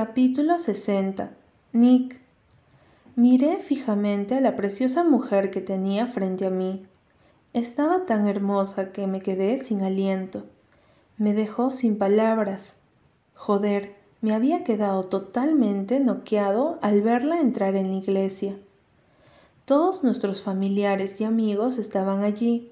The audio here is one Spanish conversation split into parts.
Capítulo 60 Nick Miré fijamente a la preciosa mujer que tenía frente a mí. Estaba tan hermosa que me quedé sin aliento. Me dejó sin palabras. Joder, me había quedado totalmente noqueado al verla entrar en la iglesia. Todos nuestros familiares y amigos estaban allí.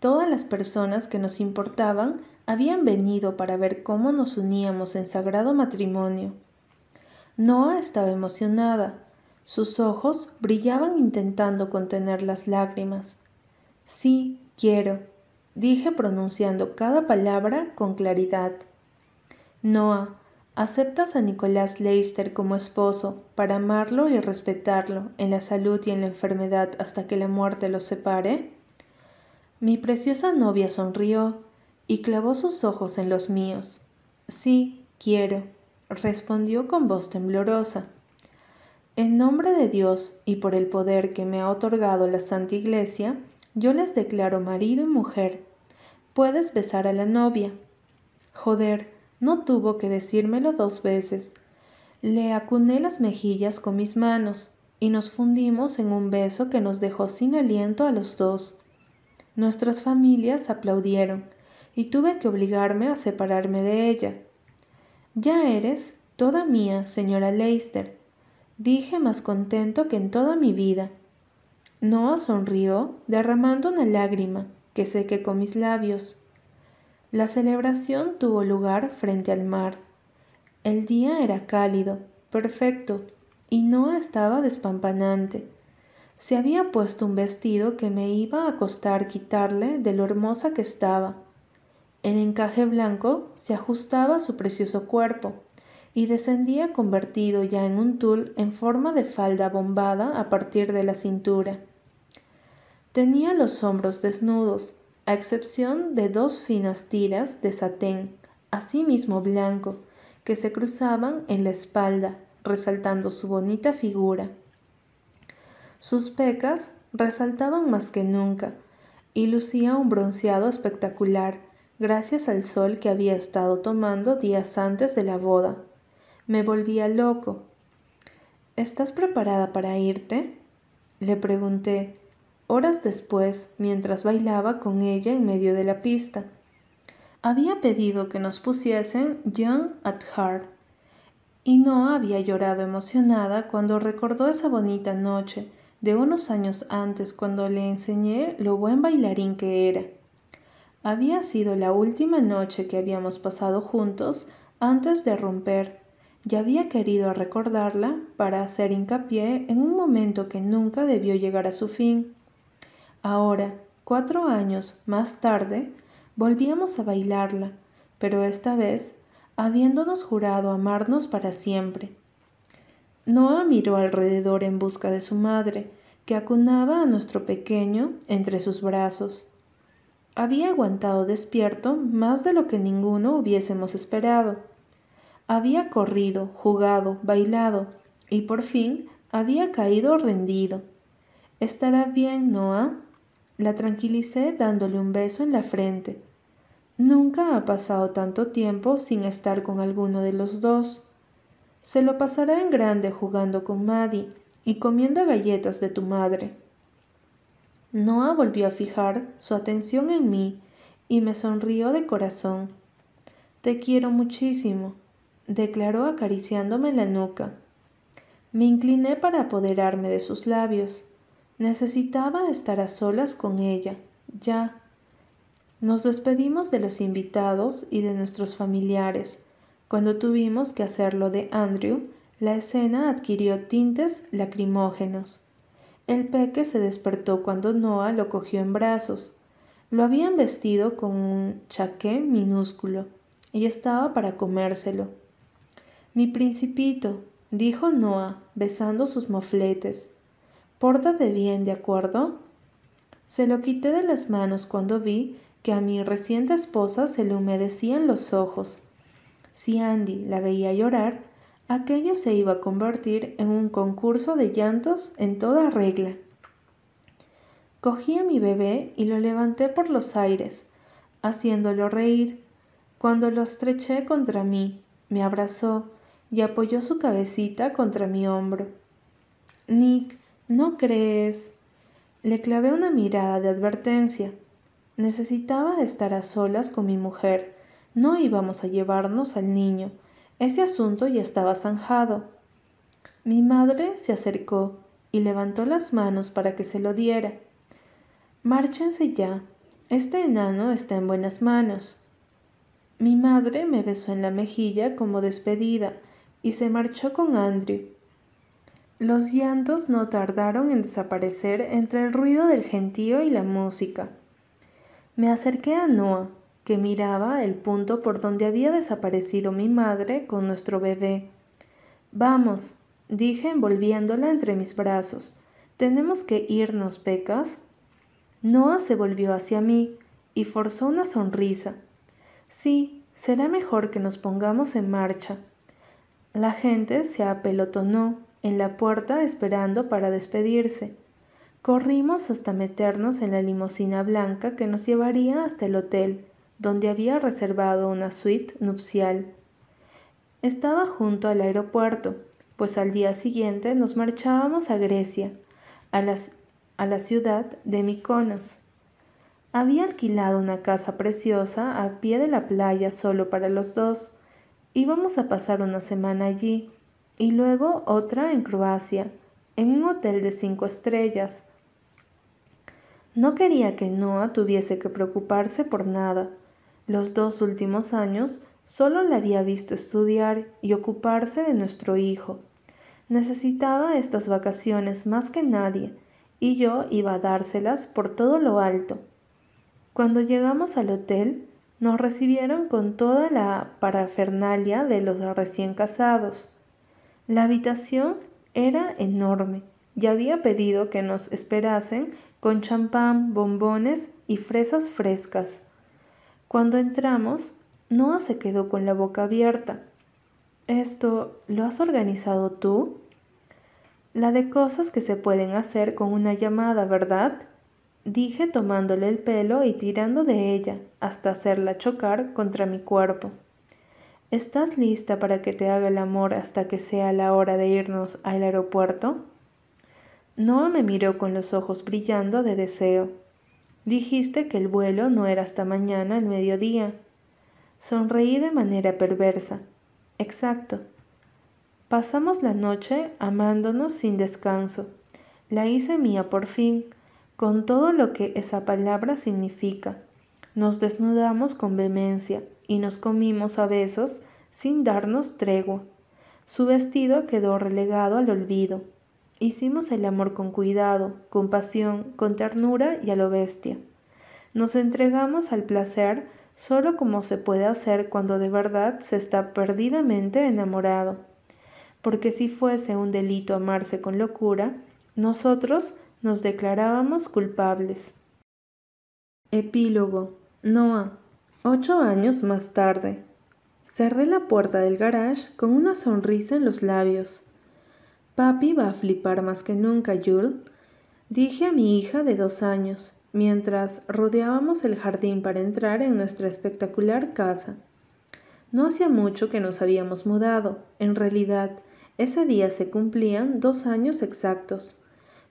Todas las personas que nos importaban habían venido para ver cómo nos uníamos en sagrado matrimonio. Noah estaba emocionada. Sus ojos brillaban intentando contener las lágrimas. Sí, quiero, dije pronunciando cada palabra con claridad. Noah, ¿aceptas a Nicolás Leicester como esposo para amarlo y respetarlo en la salud y en la enfermedad hasta que la muerte los separe? Mi preciosa novia sonrió y clavó sus ojos en los míos. Sí, quiero, respondió con voz temblorosa. En nombre de Dios y por el poder que me ha otorgado la Santa Iglesia, yo les declaro marido y mujer. Puedes besar a la novia. Joder, no tuvo que decírmelo dos veces. Le acuné las mejillas con mis manos y nos fundimos en un beso que nos dejó sin aliento a los dos. Nuestras familias aplaudieron y tuve que obligarme a separarme de ella. Ya eres toda mía, señora Leicester, dije más contento que en toda mi vida. Noah sonrió, derramando una lágrima que sequé con mis labios. La celebración tuvo lugar frente al mar. El día era cálido, perfecto, y Noah estaba despampanante. Se había puesto un vestido que me iba a costar quitarle de lo hermosa que estaba. El encaje blanco se ajustaba a su precioso cuerpo y descendía convertido ya en un tul en forma de falda bombada a partir de la cintura. Tenía los hombros desnudos, a excepción de dos finas tiras de satén, asimismo blanco, que se cruzaban en la espalda, resaltando su bonita figura. Sus pecas resaltaban más que nunca, y lucía un bronceado espectacular, gracias al sol que había estado tomando días antes de la boda. Me volvía loco. ¿Estás preparada para irte? Le pregunté, horas después, mientras bailaba con ella en medio de la pista. Había pedido que nos pusiesen Young at Heart, y no había llorado emocionada cuando recordó esa bonita noche de unos años antes cuando le enseñé lo buen bailarín que era. Había sido la última noche que habíamos pasado juntos antes de romper, y había querido recordarla para hacer hincapié en un momento que nunca debió llegar a su fin. Ahora, cuatro años más tarde, volvíamos a bailarla, pero esta vez habiéndonos jurado amarnos para siempre. Noah miró alrededor en busca de su madre, que acunaba a nuestro pequeño entre sus brazos. Había aguantado despierto más de lo que ninguno hubiésemos esperado. Había corrido, jugado, bailado, y por fin había caído rendido. ¿Estará bien, Noah? La tranquilicé dándole un beso en la frente. Nunca ha pasado tanto tiempo sin estar con alguno de los dos. Se lo pasará en grande jugando con Maddie y comiendo galletas de tu madre. Noah volvió a fijar su atención en mí y me sonrió de corazón. Te quiero muchísimo, declaró acariciándome la nuca. Me incliné para apoderarme de sus labios. Necesitaba estar a solas con ella, ya. Nos despedimos de los invitados y de nuestros familiares. Cuando tuvimos que hacerlo de Andrew, la escena adquirió tintes lacrimógenos. El peque se despertó cuando Noah lo cogió en brazos. Lo habían vestido con un chaqué minúsculo y estaba para comérselo. Mi principito, dijo Noah, besando sus mofletes. Pórtate bien, ¿de acuerdo? Se lo quité de las manos cuando vi que a mi reciente esposa se le humedecían los ojos. Si Andy la veía llorar, aquello se iba a convertir en un concurso de llantos en toda regla. Cogí a mi bebé y lo levanté por los aires, haciéndolo reír. Cuando lo estreché contra mí, me abrazó y apoyó su cabecita contra mi hombro. Nick, ¿no crees? Le clavé una mirada de advertencia. Necesitaba estar a solas con mi mujer. No íbamos a llevarnos al niño. Ese asunto ya estaba zanjado. Mi madre se acercó y levantó las manos para que se lo diera. Márchense ya. Este enano está en buenas manos. Mi madre me besó en la mejilla como despedida y se marchó con Andrew. Los llantos no tardaron en desaparecer entre el ruido del gentío y la música. Me acerqué a Noah, que miraba el punto por donde había desaparecido mi madre con nuestro bebé. Vamos, dije envolviéndola entre mis brazos. ¿Tenemos que irnos, Pecas? Noah se volvió hacia mí y forzó una sonrisa. Sí, será mejor que nos pongamos en marcha. La gente se apelotonó en la puerta esperando para despedirse. Corrimos hasta meternos en la limusina blanca que nos llevaría hasta el hotel, donde había reservado una suite nupcial. Estaba junto al aeropuerto, pues al día siguiente nos marchábamos a Grecia, a, a la ciudad de Mykonos. Había alquilado una casa preciosa a pie de la playa solo para los dos. Íbamos a pasar una semana allí y luego otra en Croacia, en un hotel de cinco estrellas. No quería que Noah tuviese que preocuparse por nada. Los dos últimos años solo le había visto estudiar y ocuparse de nuestro hijo. Necesitaba estas vacaciones más que nadie, y yo iba a dárselas por todo lo alto. Cuando llegamos al hotel, nos recibieron con toda la parafernalia de los recién casados. La habitación era enorme y había pedido que nos esperasen con champán, bombones y fresas frescas. Cuando entramos, Noah se quedó con la boca abierta. ¿Esto lo has organizado tú? La de cosas que se pueden hacer con una llamada, ¿verdad? Dije tomándole el pelo y tirando de ella hasta hacerla chocar contra mi cuerpo. ¿Estás lista para que te haga el amor hasta que sea la hora de irnos al aeropuerto? Noah me miró con los ojos brillando de deseo. Dijiste que el vuelo no era hasta mañana al mediodía. Sonreí de manera perversa. Exacto. Pasamos la noche amándonos sin descanso. La hice mía por fin, con todo lo que esa palabra significa. Nos desnudamos con vehemencia y nos comimos a besos sin darnos tregua. Su vestido quedó relegado al olvido. Hicimos el amor con cuidado, con pasión, con ternura y a lo bestia. Nos entregamos al placer solo como se puede hacer cuando de verdad se está perdidamente enamorado. Porque si fuese un delito amarse con locura, nosotros nos declarábamos culpables. Epílogo. Noah. Ocho años más tarde. Cerré la puerta del garage con una sonrisa en los labios. Papi va a flipar más que nunca, Jules. Dije a mi hija de dos años, mientras rodeábamos el jardín para entrar en nuestra espectacular casa. No hacía mucho que nos habíamos mudado. En realidad, ese día se cumplían dos años exactos.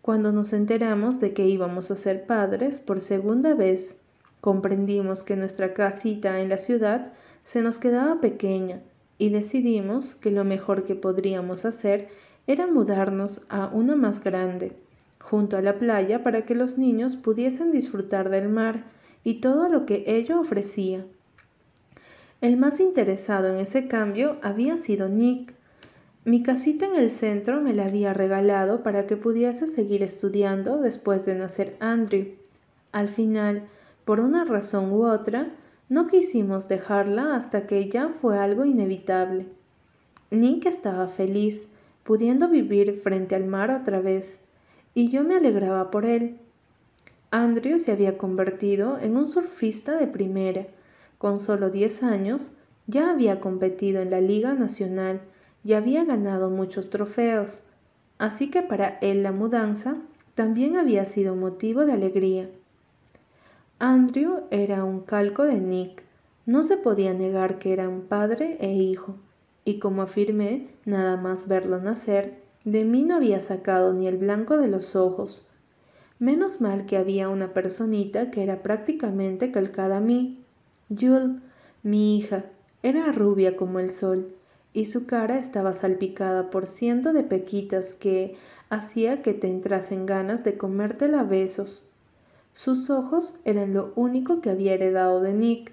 Cuando nos enteramos de que íbamos a ser padres por segunda vez, comprendimos que nuestra casita en la ciudad se nos quedaba pequeña y decidimos que lo mejor que podríamos hacer era mudarnos a una más grande, junto a la playa para que los niños pudiesen disfrutar del mar y todo lo que ello ofrecía. El más interesado en ese cambio había sido Nick. Mi casita en el centro me la había regalado para que pudiese seguir estudiando después de nacer Andrew. Al final, por una razón u otra, no quisimos dejarla hasta que ya fue algo inevitable. Nick estaba feliz, pudiendo vivir frente al mar otra vez, y yo me alegraba por él. Andrew se había convertido en un surfista de primera. Con solo diez años ya había competido en la Liga Nacional y había ganado muchos trofeos, así que para él la mudanza también había sido motivo de alegría. Andrew era un calco de Nick. No se podía negar que eran padre e hijo, y como afirmé, nada más verlo nacer, de mí no había sacado ni el blanco de los ojos. Menos mal que había una personita que era prácticamente calcada a mí. Yul, mi hija, era rubia como el sol, y su cara estaba salpicada por ciento de pequitas que hacía que te entrasen ganas de comértela a besos. Sus ojos eran lo único que había heredado de Nick,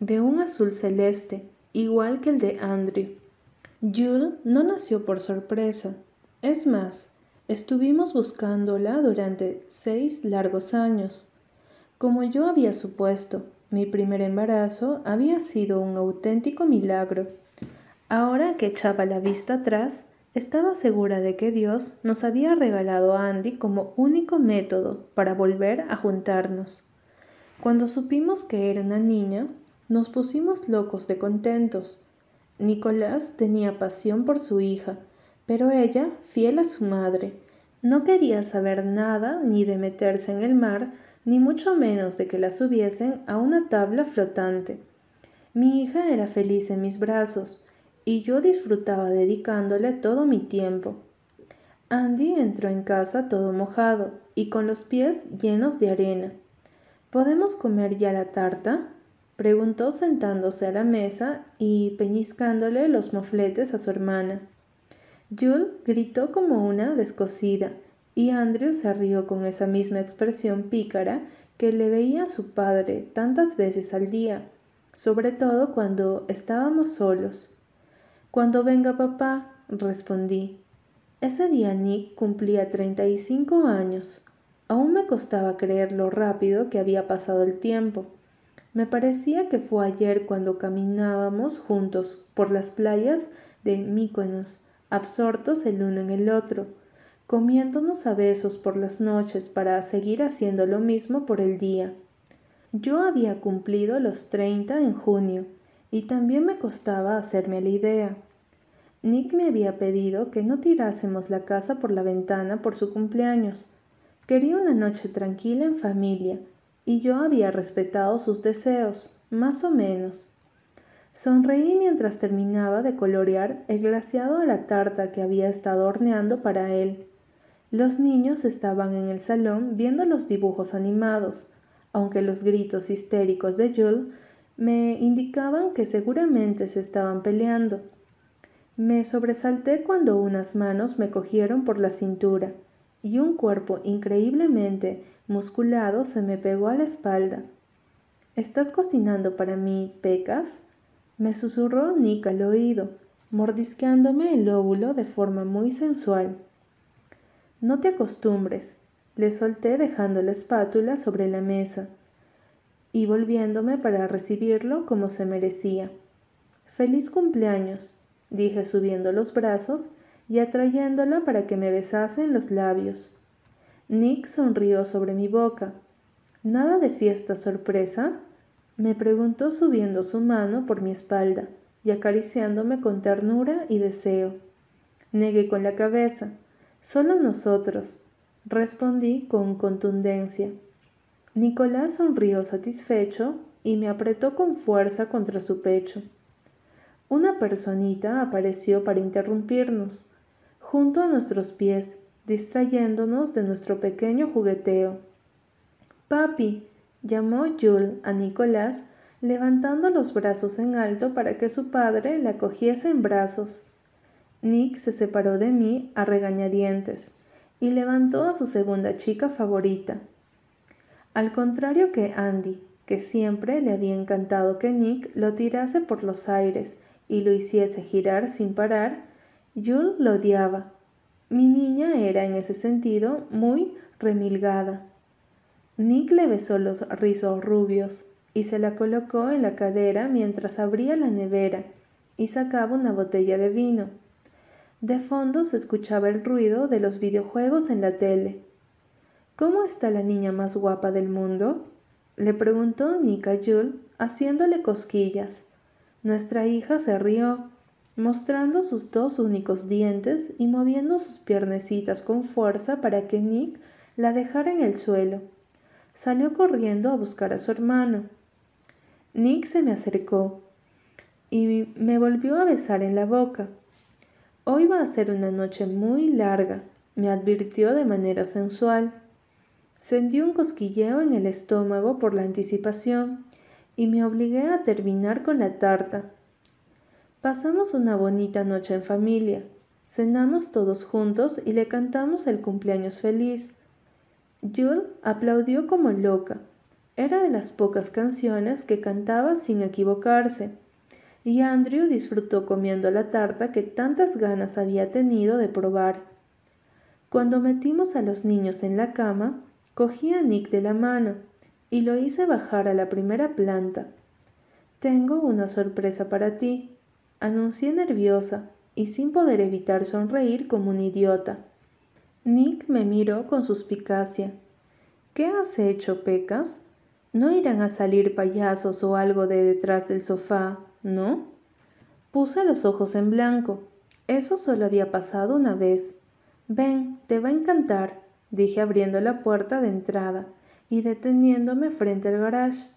de un azul celeste, igual que el de Andrew. Jules no nació por sorpresa. Es más, estuvimos buscándola durante seis largos años. Como yo había supuesto, mi primer embarazo había sido un auténtico milagro. Ahora que echaba la vista atrás, estaba segura de que Dios nos había regalado a Andy como único método para volver a juntarnos. Cuando supimos que era una niña, nos pusimos locos de contentos. Nicolás tenía pasión por su hija, pero ella, fiel a su madre, no quería saber nada ni de meterse en el mar, ni mucho menos de que la subiesen a una tabla flotante. Mi hija era feliz en mis brazos, y yo disfrutaba dedicándole todo mi tiempo. Andy entró en casa todo mojado y con los pies llenos de arena. ¿Podemos comer ya la tarta? Preguntó sentándose a la mesa y peñiscándole los mofletes a su hermana. Jules gritó como una descosida y Andrew se rió con esa misma expresión pícara que le veía a su padre tantas veces al día, sobre todo cuando estábamos solos. Cuando venga papá, respondí. Ese día Nick cumplía treinta y cinco años. Aún me costaba creer lo rápido que había pasado el tiempo. Me parecía que fue ayer cuando caminábamos juntos por las playas de Míconos, absortos el uno en el otro, comiéndonos a besos por las noches para seguir haciendo lo mismo por el día. Yo había cumplido los treinta en junio y también me costaba hacerme la idea. Nick me había pedido que no tirásemos la casa por la ventana por su cumpleaños. Quería una noche tranquila en familia, y yo había respetado sus deseos, más o menos. Sonreí mientras terminaba de colorear el glaciado a la tarta que había estado horneando para él. Los niños estaban en el salón viendo los dibujos animados, aunque los gritos histéricos de Jules me indicaban que seguramente se estaban peleando. Me sobresalté cuando unas manos me cogieron por la cintura y un cuerpo increíblemente musculado se me pegó a la espalda. ¿Estás cocinando para mí, Pecas? me susurró Nick al oído, mordisqueándome el óvulo de forma muy sensual. No te acostumbres, le solté dejando la espátula sobre la mesa y volviéndome para recibirlo como se merecía. Feliz cumpleaños, dije subiendo los brazos y atrayéndola para que me besase en los labios. Nick sonrió sobre mi boca. ¿Nada de fiesta sorpresa? me preguntó subiendo su mano por mi espalda y acariciándome con ternura y deseo. Negué con la cabeza. Solo nosotros, respondí con contundencia. Nicolás sonrió satisfecho y me apretó con fuerza contra su pecho. Una personita apareció para interrumpirnos, junto a nuestros pies, distrayéndonos de nuestro pequeño jugueteo. Papi, llamó Jules a Nicolás, levantando los brazos en alto para que su padre la cogiese en brazos. Nick se separó de mí a regañadientes y levantó a su segunda chica favorita, al contrario que Andy, que siempre le había encantado que Nick lo tirase por los aires y lo hiciese girar sin parar, Jules lo odiaba. Mi niña era en ese sentido muy remilgada. Nick le besó los rizos rubios y se la colocó en la cadera mientras abría la nevera y sacaba una botella de vino. De fondo se escuchaba el ruido de los videojuegos en la tele. ¿Cómo está la niña más guapa del mundo? le preguntó Nika Yul, haciéndole cosquillas. Nuestra hija se rió, mostrando sus dos únicos dientes y moviendo sus piernecitas con fuerza para que Nick la dejara en el suelo. Salió corriendo a buscar a su hermano. Nick se me acercó. y me volvió a besar en la boca. Hoy va a ser una noche muy larga, me advirtió de manera sensual. Sentí un cosquilleo en el estómago por la anticipación y me obligué a terminar con la tarta. Pasamos una bonita noche en familia. Cenamos todos juntos y le cantamos el cumpleaños feliz. Jules aplaudió como loca. Era de las pocas canciones que cantaba sin equivocarse. Y Andrew disfrutó comiendo la tarta que tantas ganas había tenido de probar. Cuando metimos a los niños en la cama, cogí a Nick de la mano y lo hice bajar a la primera planta. Tengo una sorpresa para ti, anuncié nerviosa y sin poder evitar sonreír como un idiota. Nick me miró con suspicacia. ¿Qué has hecho, Pecas? No irán a salir payasos o algo de detrás del sofá, ¿no? Puse los ojos en blanco. Eso solo había pasado una vez. Ven, te va a encantar, dije abriendo la puerta de entrada y deteniéndome frente al garage.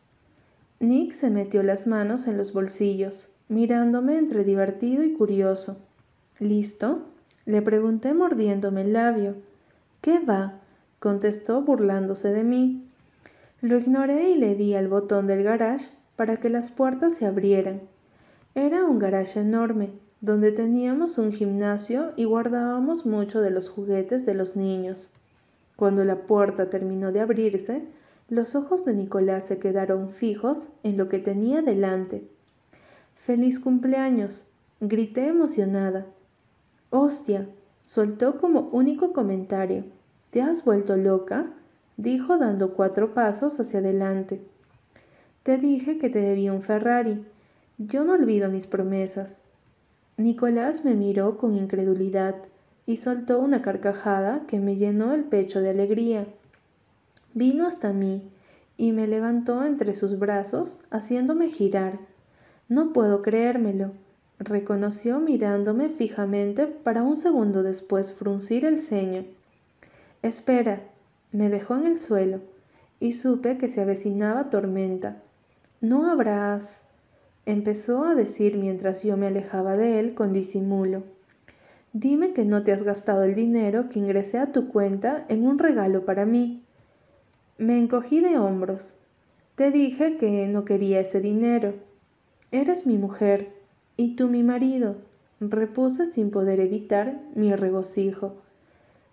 Nick se metió las manos en los bolsillos, mirándome entre divertido y curioso. ¿Listo? Le pregunté mordiéndome el labio. ¿Qué va? contestó burlándose de mí. Lo ignoré y le di al botón del garage para que las puertas se abrieran. Era un garage enorme, donde teníamos un gimnasio y guardábamos mucho de los juguetes de los niños. Cuando la puerta terminó de abrirse, los ojos de Nicolás se quedaron fijos en lo que tenía delante. ¡Feliz cumpleaños! grité emocionada. ¡Hostia! soltó como único comentario. ¿Te has vuelto loca? dijo dando cuatro pasos hacia adelante. Te dije que te debía un Ferrari. Yo no olvido mis promesas. Nicolás me miró con incredulidad y soltó una carcajada que me llenó el pecho de alegría. Vino hasta mí y me levantó entre sus brazos, haciéndome girar. No puedo creérmelo, reconoció mirándome fijamente para un segundo después fruncir el ceño. Espera, me dejó en el suelo y supe que se avecinaba tormenta. No habrás empezó a decir mientras yo me alejaba de él con disimulo. Dime que no te has gastado el dinero que ingresé a tu cuenta en un regalo para mí. Me encogí de hombros. Te dije que no quería ese dinero. Eres mi mujer y tú mi marido, repuse sin poder evitar mi regocijo.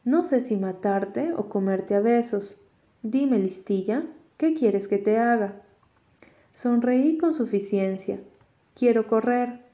No sé si matarte o comerte a besos. Dime, listilla, ¿qué quieres que te haga? Sonreí con suficiencia. Quiero correr.